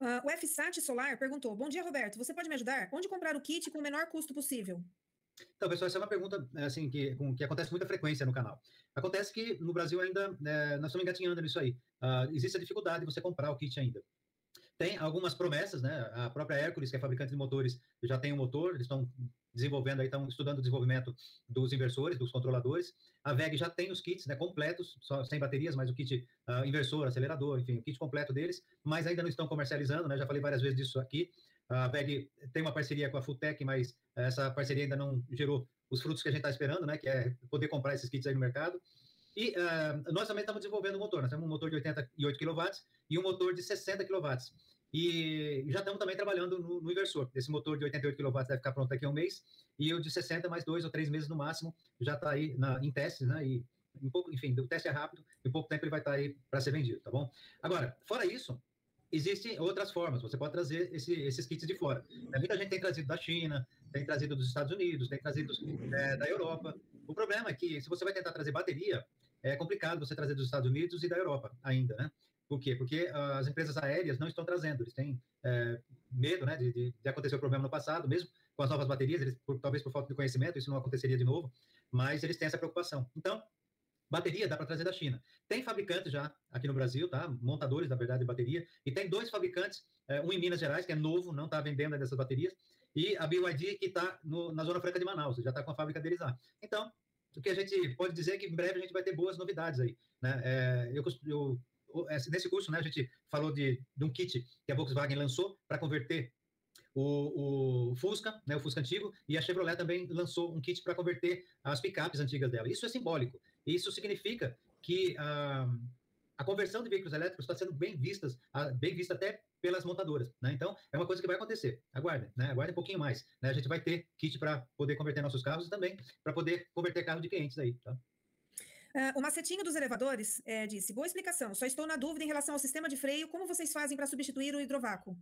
Uh, o FSAT Solar perguntou: Bom dia, Roberto. Você pode me ajudar? Onde comprar o kit com o menor custo possível? Então, pessoal, essa é uma pergunta assim que, com, que acontece com muita frequência no canal. Acontece que no Brasil ainda é, nós estamos engatinhando nisso aí. Uh, existe a dificuldade de você comprar o kit ainda. Tem algumas promessas, né? A própria Hércules, que é fabricante de motores, já tem um motor, eles estão desenvolvendo aí, estão estudando o desenvolvimento dos inversores, dos controladores. A VEG já tem os kits, né, completos, só sem baterias, mas o kit uh, inversor, acelerador, enfim, o kit completo deles, mas ainda não estão comercializando, né? Já falei várias vezes disso aqui. A VEG tem uma parceria com a Futec, mas essa parceria ainda não gerou os frutos que a gente está esperando, né? Que é poder comprar esses kits aí no mercado. E uh, nós também estamos desenvolvendo um motor. Nós temos um motor de 88 kW e um motor de 60 kW. E já estamos também trabalhando no, no, inversor. Esse motor de 88 kW deve ficar pronto daqui a um mês. E o de 60, mais dois ou três meses no máximo, já está aí na, em testes, né? E um pouco, enfim, o teste é rápido, em pouco tempo ele vai estar tá aí para ser vendido, tá bom? Agora, fora isso, existem outras formas. Você pode trazer esse, esses kits de fora. Muita gente tem trazido da China, tem trazido dos Estados Unidos, tem trazido é, da Europa. O problema é que, se você vai tentar trazer bateria, é complicado você trazer dos Estados Unidos e da Europa ainda, né? Por quê? Porque as empresas aéreas não estão trazendo, eles têm é, medo né, de, de, de, acontecer o problema no passado, mesmo com as novas baterias, eles, por, talvez por falta de conhecimento, isso não aconteceria de novo, mas eles têm essa preocupação. Então, bateria dá para trazer da China. Tem fabricantes já aqui no Brasil, tá? Montadores, na verdade, de bateria, e tem dois fabricantes, é, um em Minas Gerais, que é novo, não está vendendo dessas baterias, e a BYD, que está na Zona Franca de Manaus, já está com a fábrica deles lá. Então, o que a gente pode dizer é que em breve a gente vai ter boas novidades aí. Né? É, eu, eu, nesse curso, né, a gente falou de, de um kit que a Volkswagen lançou para converter o, o, Fusca, né, o Fusca antigo, e a Chevrolet também lançou um kit para converter as picapes antigas dela. Isso é simbólico. Isso significa que a, a conversão de veículos elétricos está sendo bem vistas, bem vista até pelas montadoras, né? Então, é uma coisa que vai acontecer. Aguardem, né? Aguardem um pouquinho mais. Né? A gente vai ter kit para poder converter nossos carros e também para poder converter carro de clientes aí, tá? Uh, o macetinho dos elevadores é, disse: boa explicação. Só estou na dúvida em relação ao sistema de freio. Como vocês fazem para substituir o hidrovácuo?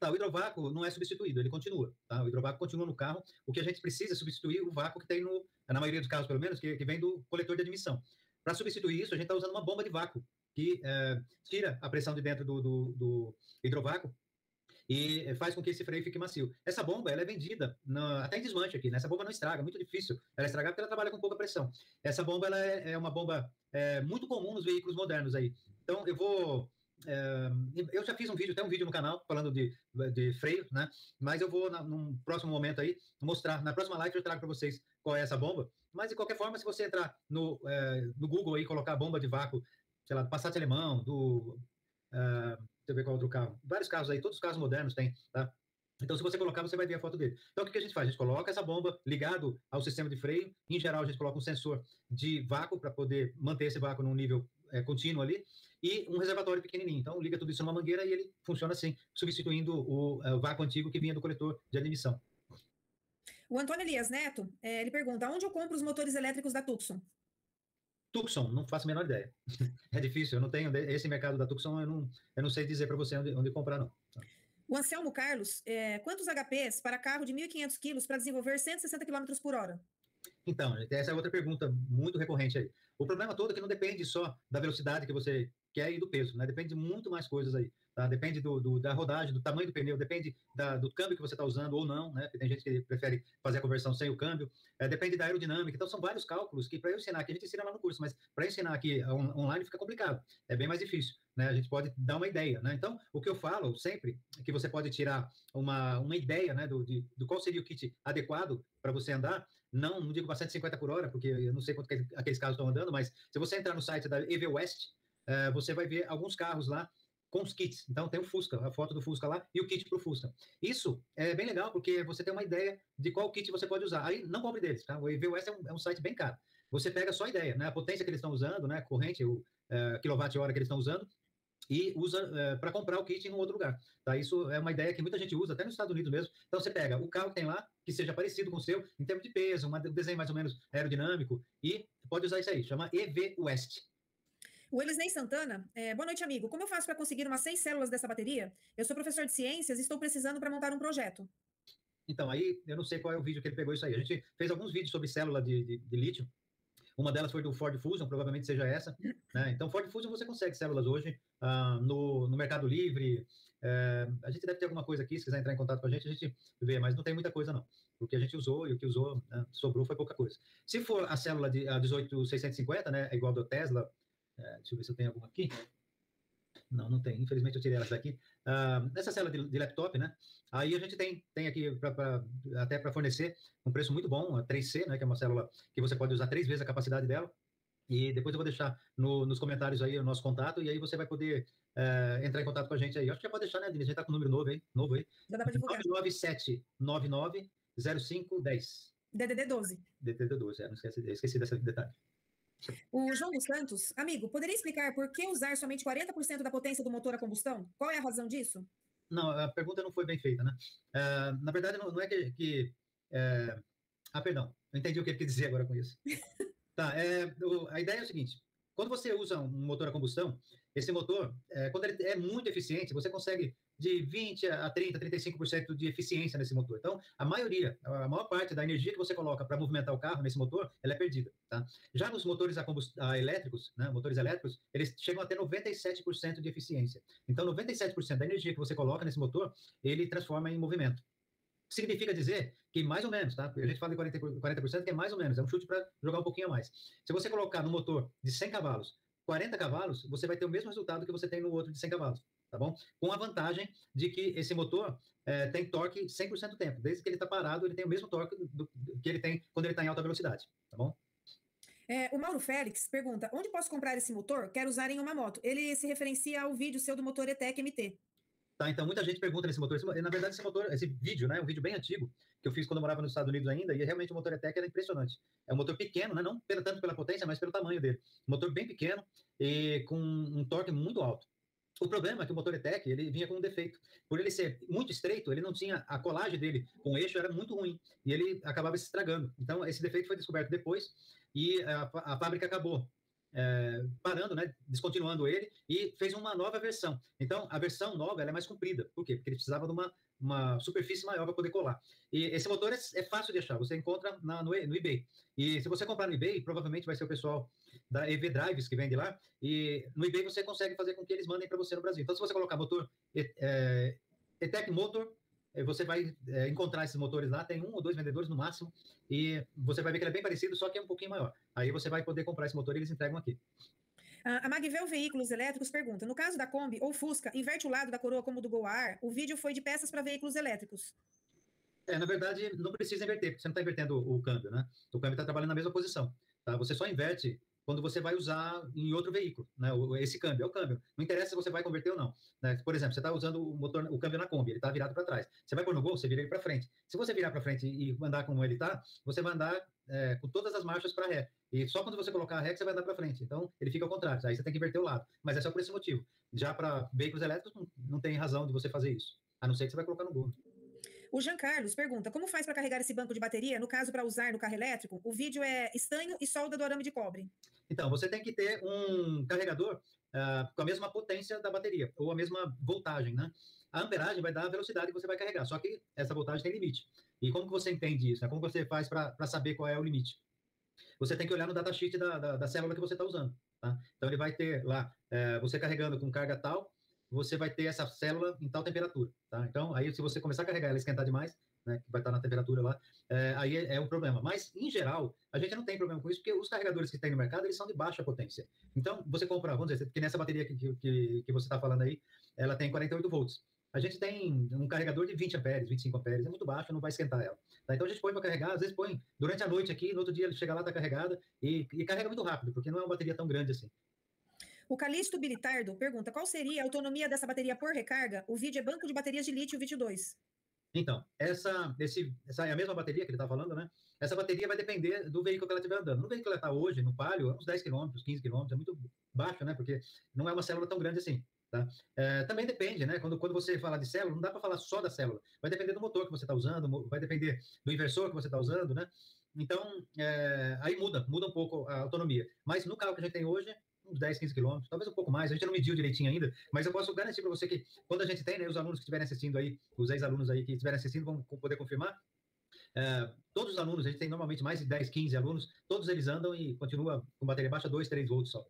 Tá, o hidrovácuo não é substituído, ele continua. Tá? O hidrovácuo continua no carro. O que a gente precisa é substituir o vácuo que tem no, na maioria dos carros, pelo menos, que, que vem do coletor de admissão. Para substituir isso, a gente está usando uma bomba de vácuo que é, tira a pressão de dentro do, do, do hidrovácuo e faz com que esse freio fique macio. Essa bomba, ela é vendida na, até em desmanche aqui, né? Essa bomba não estraga, muito difícil ela estragar porque ela trabalha com pouca pressão. Essa bomba, ela é, é uma bomba é, muito comum nos veículos modernos aí. Então, eu vou... É, eu já fiz um vídeo, tem um vídeo no canal falando de, de freio, né? Mas eu vou, na, num próximo momento aí, mostrar, na próxima live eu trago para vocês qual é essa bomba. Mas, de qualquer forma, se você entrar no, é, no Google aí, colocar bomba de vácuo, sei lá, do Passat alemão, do... Uh, Deixa eu ver qual outro carro. Vários carros aí, todos os carros modernos têm, tá? Então, se você colocar, você vai ver a foto dele. Então, o que a gente faz? A gente coloca essa bomba ligado ao sistema de freio. Em geral, a gente coloca um sensor de vácuo para poder manter esse vácuo num nível é, contínuo ali e um reservatório pequenininho. Então, liga tudo isso numa mangueira e ele funciona assim, substituindo o, é, o vácuo antigo que vinha do coletor de admissão. O Antônio Elias Neto, é, ele pergunta, onde eu compro os motores elétricos da Tucson? Tucson, não faço a menor ideia. é difícil, eu não tenho esse mercado da Tucson, eu não, eu não sei dizer para você onde, onde, comprar, não. O Anselmo Carlos, é, quantos HPs para carro de 1.500 quilos para desenvolver 160 km por hora? Então, essa é outra pergunta muito recorrente aí. O problema todo é que não depende só da velocidade que você quer e do peso, né? Depende de muito mais coisas aí. Tá? Depende do, do, da rodagem, do tamanho do pneu, depende da, do câmbio que você está usando ou não, né? Tem gente que prefere fazer a conversão sem o câmbio. É, depende da aerodinâmica. Então, são vários cálculos que, para eu ensinar aqui, a gente ensina lá no curso, mas para ensinar aqui on, online fica complicado. É bem mais difícil. Né? A gente pode dar uma ideia. Né? Então, o que eu falo sempre é que você pode tirar uma, uma ideia né, do, de, do qual seria o kit adequado para você andar. Não, não digo para 150 por hora, porque eu não sei quanto aqueles carros estão andando, mas se você entrar no site da EV West, uh, você vai ver alguns carros lá com os kits. Então tem o Fusca, a foto do Fusca lá e o kit para o Fusca. Isso é bem legal porque você tem uma ideia de qual kit você pode usar. Aí não compre deles, tá? O EVOS é um, é um site bem caro. Você pega só a ideia, né? A potência que eles estão usando, né? A corrente, o uh, quilowatt-hora que eles estão usando e usa uh, é, para comprar o kit em um outro lugar. Tá? Isso é uma ideia que muita gente usa, até nos Estados Unidos mesmo. Então você pega o carro que tem lá, que seja parecido com o seu, em termos de peso, um desenho mais ou menos aerodinâmico, e pode usar isso aí, chama EV West. O Elisnei Santana, é, boa noite, amigo. Como eu faço para conseguir umas seis células dessa bateria? Eu sou professor de ciências e estou precisando para montar um projeto. Então, aí eu não sei qual é o vídeo que ele pegou isso aí. A gente fez alguns vídeos sobre célula de, de, de lítio. Uma delas foi do Ford Fusion, provavelmente seja essa. Né? Então, Ford Fusion você consegue células hoje uh, no, no Mercado Livre, É, a gente deve ter alguma coisa aqui, se quiser entrar em contato com a gente, a gente vê, mas não tem muita coisa não. O que a gente usou e o que usou, né, sobrou foi pouca coisa. Se for a célula de a 18650, né, é igual do Tesla, é, deixa eu ver se eu tenho alguma aqui. Não, não tem. Infelizmente eu tirei ela daqui. Uh, essa célula de, de, laptop, né? Aí a gente tem, tem aqui pra, pra até para fornecer um preço muito bom, a 3C, né? Que é uma célula que você pode usar três vezes a capacidade dela. E depois eu vou deixar no, nos comentários aí o nosso contato, e aí você vai poder uh, entrar em contato com a gente aí. Acho que já pode deixar, né, Denise? A gente tá com o número novo aí. Novo aí. Já dá para divulgar. 99799 0510. DDD 12. DDD 12, é, não esqueci, esqueci desse detalhe. O João dos Santos, amigo, poderia explicar por que usar somente 40% da potência do motor a combustão? Qual é a razão disso? Não, a pergunta não foi bem feita, né? Uh, na verdade, não, não, é que. que é... Ah, perdão, eu entendi o que ele quis dizer agora com isso. tá, é, o, a ideia é o seguinte: quando você usa um motor a combustão, esse motor, é, quando ele é muito eficiente, você consegue de 20 a 30, 35% de eficiência nesse motor. Então, a maioria, a maior parte da energia que você coloca para movimentar o carro nesse motor, ela é perdida, tá? Já nos motores a a elétricos, né, motores elétricos, eles chegam a ter 97% de eficiência. Então, 97% da energia que você coloca nesse motor, ele transforma em movimento. Significa dizer que mais ou menos, tá? A gente fala de 40%, 40% que é mais ou menos, é um chute para jogar um pouquinho a mais. Se você colocar no motor de 100 cavalos 40 cavalos, você vai ter o mesmo resultado que você tem no outro de 100 cavalos, tá bom? Com a vantagem de que esse motor é, tem torque 100% do tempo. Desde que ele está parado, ele tem o mesmo torque do, do, que ele tem quando ele está em alta velocidade, tá bom? É, o Mauro Félix pergunta: onde posso comprar esse motor? Quero usar em uma moto. Ele se referencia ao vídeo seu do motor ETEC MT. Tá, então muita gente pergunta nesse motor. Esse, na verdade, esse motor, esse vídeo, né, é um vídeo bem antigo, que eu fiz quando eu morava nos Estados Unidos ainda, e realmente o motor ETEC era impressionante. É um motor pequeno, né, não tanto pela potência, mas pelo tamanho dele. Um motor bem pequeno e com um torque muito alto. O problema é que o motor ETEC ele vinha com um defeito. Por ele ser muito estreito, ele não tinha a colagem dele com o eixo era muito ruim e ele acabava se estragando. Então esse defeito foi descoberto depois e a, a fábrica acabou é, parando, né, descontinuando ele e fez uma nova versão. Então, a versão nova é mais comprida. Por quê? Porque ele precisava de uma, uma superfície maior para poder colar. E esse motor é, é, fácil de achar, você encontra na, no, no, eBay. E se você comprar no eBay, provavelmente vai ser o pessoal da EV Drives que vende lá. E no eBay você consegue fazer com que eles mandem para você no Brasil. Então, se você colocar motor é, ETEC Motor você vai é, encontrar esses motores lá, tem um ou dois vendedores no máximo, e você vai ver que ele é bem parecido, só que é um pouquinho maior. Aí você vai poder comprar esse motor e eles entregam aqui. A Magvel Veículos Elétricos pergunta: no caso da Kombi ou Fusca, inverte o lado da coroa como do Goar, o vídeo foi de peças para veículos elétricos. É, na verdade, não precisa inverter, porque você não está invertendo o, o, câmbio, né? O câmbio está trabalhando na mesma posição. Tá? Você só inverte quando você vai usar em outro veículo, né? Esse câmbio é o câmbio. Não interessa se você vai converter ou não. Né? Por exemplo, você está usando o motor, o câmbio na Kombi, ele está virado para trás. Você vai pôr no Gol, você vira ele para frente. Se você virar para frente e andar como ele está, você vai andar é, com todas as marchas para ré. E só quando você colocar a ré que você vai andar para frente. Então, ele fica ao contrário. Aí você tem que inverter o lado. Mas é só por esse motivo. Já para veículos elétricos, não, não tem razão de você fazer isso. A não ser que você vai colocar no Gol. O Jean Carlos pergunta: como faz para carregar esse banco de bateria? No caso, para usar no carro elétrico, o vídeo é estanho e solda do arame de cobre. Então, você tem que ter um carregador uh, com a mesma potência da bateria, ou a mesma voltagem, né? A amperagem vai dar a velocidade que você vai carregar, só que essa voltagem tem limite. E como que você entende isso? Né? Como você faz para saber qual é o limite? Você tem que olhar no datasheet da, da, da célula que você está usando. Tá? Então, ele vai ter lá, é, você carregando com carga tal, você vai ter essa célula em tal temperatura. Tá? Então, aí se você começar a carregar ela esquentar demais, né, que vai estar na temperatura lá, é, aí é, é, um problema. Mas, em geral, a gente não tem problema com isso, porque os carregadores que tem no mercado, eles são de baixa potência. Então, você compra, vamos dizer, que nessa bateria que, que, que você está falando aí, ela tem 48 volts. A gente tem um carregador de 20 amperes, 25 amperes, é muito baixo, não vai esquentar ela. Tá? Então a gente põe para carregar, às vezes põe durante a noite aqui, no outro dia ele chega lá, está carregada, e, e, carrega muito rápido, porque não é uma bateria tão grande assim. O Calixto Bilitardo pergunta: qual seria a autonomia dessa bateria por recarga? O vídeo é banco de baterias de lítio 22. Então, essa, esse, essa é a mesma bateria que ele está falando, né? Essa bateria vai depender do veículo que ela estiver andando. No veículo que ela está hoje, no Palio, é uns 10 km, 15 km, é muito baixo, né? Porque não é uma célula tão grande assim. Tá? É, também depende, né? Quando, quando você fala de célula, não dá para falar só da célula. Vai depender do motor que você está usando, vai depender do inversor que você está usando, né? Então, é, aí muda, muda um pouco a autonomia. Mas no carro que a gente tem hoje, uns 10, 15 quilômetros, talvez um pouco mais, a gente não mediu direitinho ainda, mas eu posso garantir para você que quando a gente tem, né, os alunos que estiverem assistindo aí, os ex-alunos aí que estiverem assistindo vão poder confirmar, é, todos os alunos, a gente tem normalmente mais de 10, 15 alunos, todos eles andam e continua com bateria baixa 2, 3 volts só.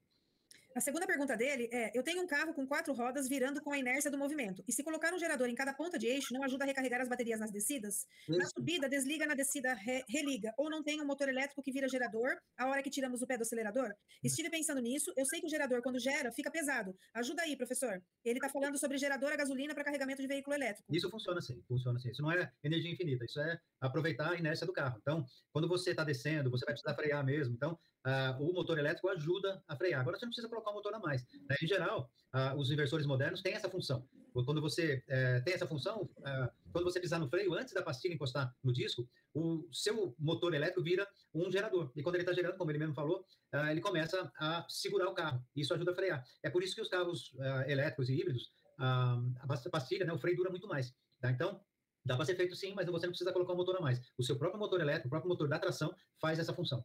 A segunda pergunta dele é: eu tenho um carro com quatro rodas virando com a inércia do movimento. E se colocar um gerador em cada ponta de eixo, não ajuda a recarregar as baterias nas descidas? Isso. Na subida, desliga, na descida, re, religa. Ou não tem um motor elétrico que vira gerador a hora que tiramos o pé do acelerador? Estive pensando nisso. Eu sei que o gerador, quando gera, fica pesado. Ajuda aí, professor. Ele está falando sobre gerador a gasolina para carregamento de veículo elétrico. Isso funciona assim, funciona assim. Isso não é energia infinita, isso é aproveitar a inércia do carro. Então, quando você está descendo, você vai precisar frear mesmo. Então, uh, o motor elétrico ajuda a frear. Agora, você não precisa colocar um motor a mais. Né? Em geral, uh, os inversores modernos têm essa função. Quando você uh, tem essa função, uh, quando você pisar no freio, antes da pastilha encostar no disco, o seu motor elétrico vira um gerador. E quando ele está gerando, como ele mesmo falou, ele começa a segurar o carro. Isso ajuda a frear. É por isso que os carros elétricos e híbridos, a pastilha, né, o freio dura muito mais. Tá? Então, Dá para ser feito sim, mas você não precisa colocar um motor a mais. O seu próprio motor elétrico, o próprio motor da tração, faz essa função.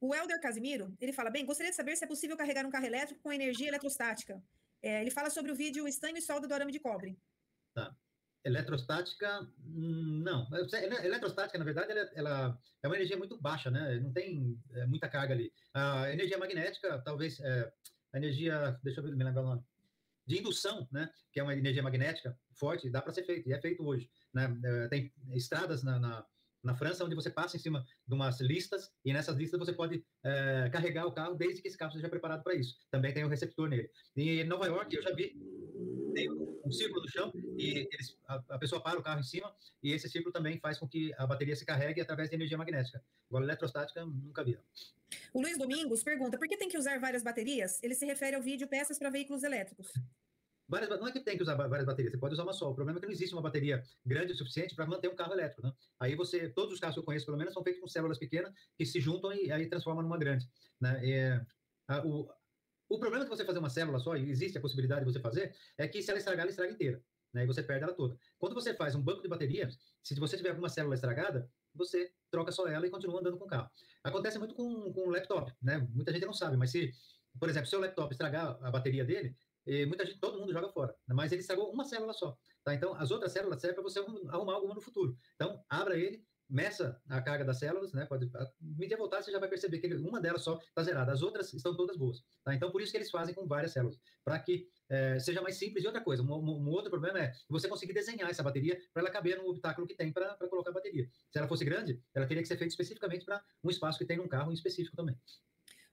O Helder Casimiro, ele fala, bem, gostaria de saber se é possível carregar um carro elétrico com energia eletrostática. É, ele fala sobre o vídeo estanho e solda do arame de cobre. Tá. Eletrostática, hum, não. Eletrostática, na verdade, ela, ela, é uma energia muito baixa, né? Não tem é, muita carga ali. A energia magnética, talvez, é, a energia, deixa eu me lembrar o nome, de indução, né? Que é uma energia magnética forte, dá para ser feito, e é feito hoje. Né? É, tem estradas na, na na França, onde você passa em cima de umas listas e nessas listas você pode é, carregar o carro desde que esse carro seja preparado para isso. Também tem um receptor nele. E em Nova York, eu já vi tem um círculo no chão e eles, a, a, pessoa para o carro em cima e esse círculo também faz com que a bateria se carregue através de energia magnética. Agora, eletrostática, nunca vi. O Luiz Domingos pergunta, por que tem que usar várias baterias? Ele se refere ao vídeo peças para veículos elétricos. Várias, não é que tem que usar várias baterias, você pode usar uma só. O problema é que não existe uma bateria grande o suficiente para manter um carro elétrico. Né? Aí você, todos os carros que eu conheço, pelo menos, são feitos com células pequenas que se juntam e aí transformam numa grande. Né? É, a, o, o problema de você fazer uma célula só, e existe a possibilidade de você fazer, é que se ela estragar, ela estraga inteira. Né? E você perde ela toda. Quando você faz um banco de baterias, se você tiver alguma célula estragada, você troca só ela e continua andando com o carro. Acontece muito com, com o laptop, né? Muita gente não sabe, mas se, por exemplo, seu laptop estragar a bateria dele, e muita gente, todo mundo joga fora, mas ele estragou uma célula só, tá? Então, as outras células servem para você arrumar alguma no futuro. Então, abra ele, meça a carga das células, né? Pode medir a voltagem, você já vai perceber que uma delas só está zerada, as outras estão todas boas, tá? Então, por isso que eles fazem com várias células, para que é, seja mais simples. E outra coisa, um, um, outro problema é você conseguir desenhar essa bateria para ela caber no habitáculo que tem para colocar a bateria. Se ela fosse grande, ela teria que ser feita especificamente para um espaço que tem num carro em específico também.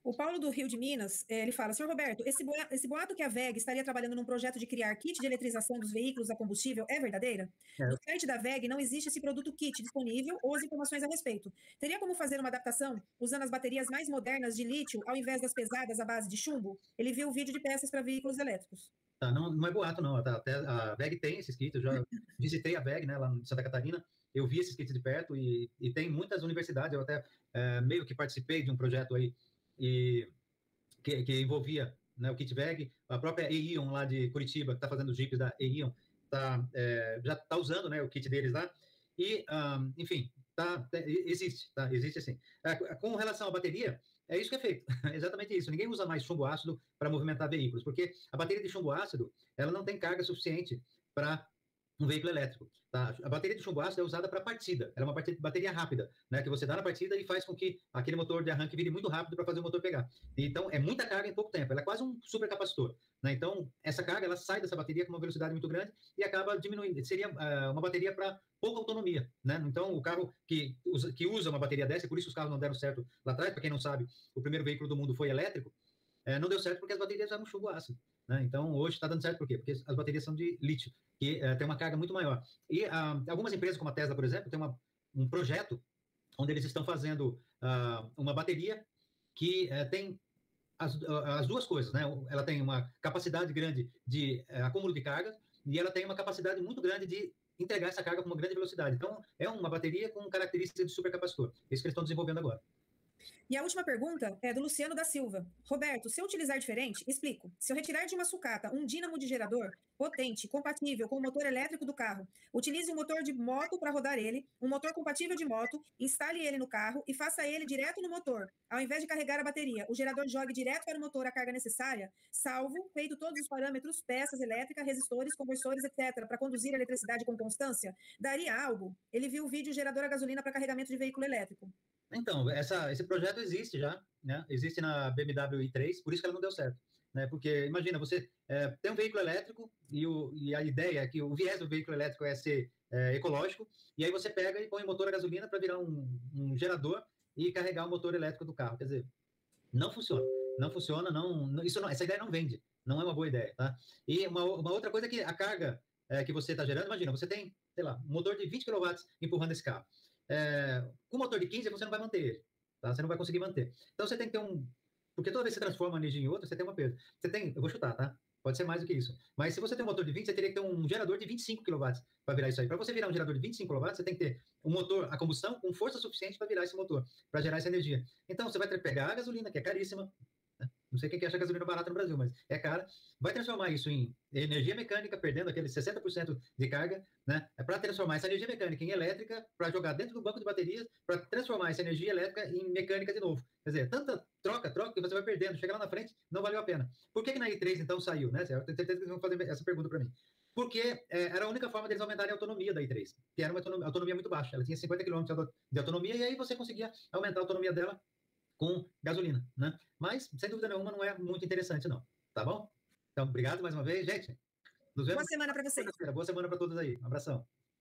O Paulo do Rio de Minas, eh, ele fala, senhor Roberto, esse boato, esse boato que a VEG estaria trabalhando num projeto de criar kit de eletrização dos veículos a combustível é verdadeira? É. No site da VEG não existe esse produto kit disponível ou as informações a respeito. Teria como fazer uma adaptação usando as baterias mais modernas de lítio ao invés das pesadas à base de chumbo? Ele viu o vídeo de peças para veículos elétricos. Tá, não, não é boato, não. Tá, até a VEG tem esses kits, eu já visitei a VEG, né, lá em Santa Catarina, eu vi esses kits de perto e, e tem muitas universidades, eu até é, meio que participei de um projeto aí, e que, que envolvia né, o Kitbag, a própria Eion lá de Curitiba, que está fazendo os jipes da Eion, tá, é, já está usando né, o kit deles lá. E, um, enfim, tá, existe, tá, existe assim. É, com relação à bateria, é isso que é feito, exatamente isso. Ninguém usa mais chumbo ácido para movimentar veículos, porque a bateria de chumbo ácido ela não tem carga suficiente para um veículo elétrico. Tá? A bateria de chumbo ácido é usada para partida. Ela é uma bateria rápida, né? que você dá na partida e faz com que aquele motor de arranque vire muito rápido para fazer o motor pegar. Então, é muita carga em pouco tempo. Ela é quase um supercapacitor. Né? Então, essa carga ela sai dessa bateria com uma velocidade muito grande e acaba diminuindo. Seria uh, uma bateria para pouca autonomia. Né? Então, o carro que usa, que usa uma bateria dessa, por isso os carros não deram certo lá atrás, para quem não sabe, o primeiro veículo do mundo foi elétrico, é, não deu certo porque as baterias eram chumbo ácido. Né? Então, hoje está dando certo por quê? Porque as baterias são de lítio, que é, tem uma carga muito maior. E ah, algumas empresas, como a Tesla, por exemplo, tem uma, um projeto onde eles estão fazendo ah, uma bateria que é, tem as, as, duas coisas, né? Ela tem uma capacidade grande de é, acúmulo de carga e ela tem uma capacidade muito grande de entregar essa carga com uma grande velocidade. Então, é uma bateria com características de supercapacitor. Isso que eles estão desenvolvendo agora. E a última pergunta é do Luciano da Silva. Roberto, se eu utilizar diferente, explico. Se eu retirar de uma sucata um dínamo de gerador potente, compatível com o motor elétrico do carro, utilize um motor de moto para rodar ele, um motor compatível de moto, instale ele no carro e faça ele direto no motor. Ao invés de carregar a bateria, o gerador jogue direto para o motor a carga necessária, salvo, feito todos os parâmetros, peças elétricas, resistores, conversores, etc., para conduzir a eletricidade com constância, daria algo? Ele viu o vídeo gerador a gasolina para carregamento de veículo elétrico. Então, essa, esse projeto existe já, né? Existe na BMW i3, por isso que ela não deu certo. né? Porque imagina, você é, tem um veículo elétrico e, o, e, a ideia é que o viés do veículo elétrico é ser é, ecológico, e aí você pega e põe o motor a gasolina para virar um, um, gerador e carregar o motor elétrico do carro. Quer dizer, não funciona. Não funciona, não, isso não, essa ideia não vende. Não é uma boa ideia, tá? E uma, uma outra coisa é que a carga é, que você está gerando, imagina, você tem, sei lá, um motor de 20 kW empurrando esse carro. É, com motor de 15, você não vai manter ele. Tá? Você não vai conseguir manter. Então você tem que ter um. Porque toda vez que você transforma energia em outra, você tem uma perda. Você tem. Eu vou chutar, tá? Pode ser mais do que isso. Mas se você tem um motor de 20, você teria que ter um gerador de 25 kW para virar isso aí. Para você virar um gerador de 25 kW, você tem que ter um motor a combustão com força suficiente para virar esse motor, para gerar essa energia. Então, você vai ter que pegar a gasolina, que é caríssima, não sei quem que acha gasolina barata no Brasil, mas é cara. Vai transformar isso em energia mecânica, perdendo aqueles 60% de carga, né? É para transformar essa energia mecânica em elétrica, para jogar dentro do banco de baterias, para transformar essa energia elétrica em mecânica de novo. Quer dizer, tanta troca, troca, que você vai perdendo. Chega lá na frente, não valeu a pena. Por que, que na i3 então saiu, né? Eu tenho certeza que eles vão fazer essa pergunta para mim. Porque é, era a única forma deles aumentarem a autonomia da i3, que era uma autonomia, autonomia muito baixa. Ela tinha 50 km de autonomia e aí você conseguia aumentar a autonomia dela com gasolina, né? Mas, sem dúvida nenhuma, não é muito interessante, não. Tá bom? Então, obrigado mais uma vez, gente. Nos vemos. Boa semana para vocês. Boa semana para todos aí. Um abração.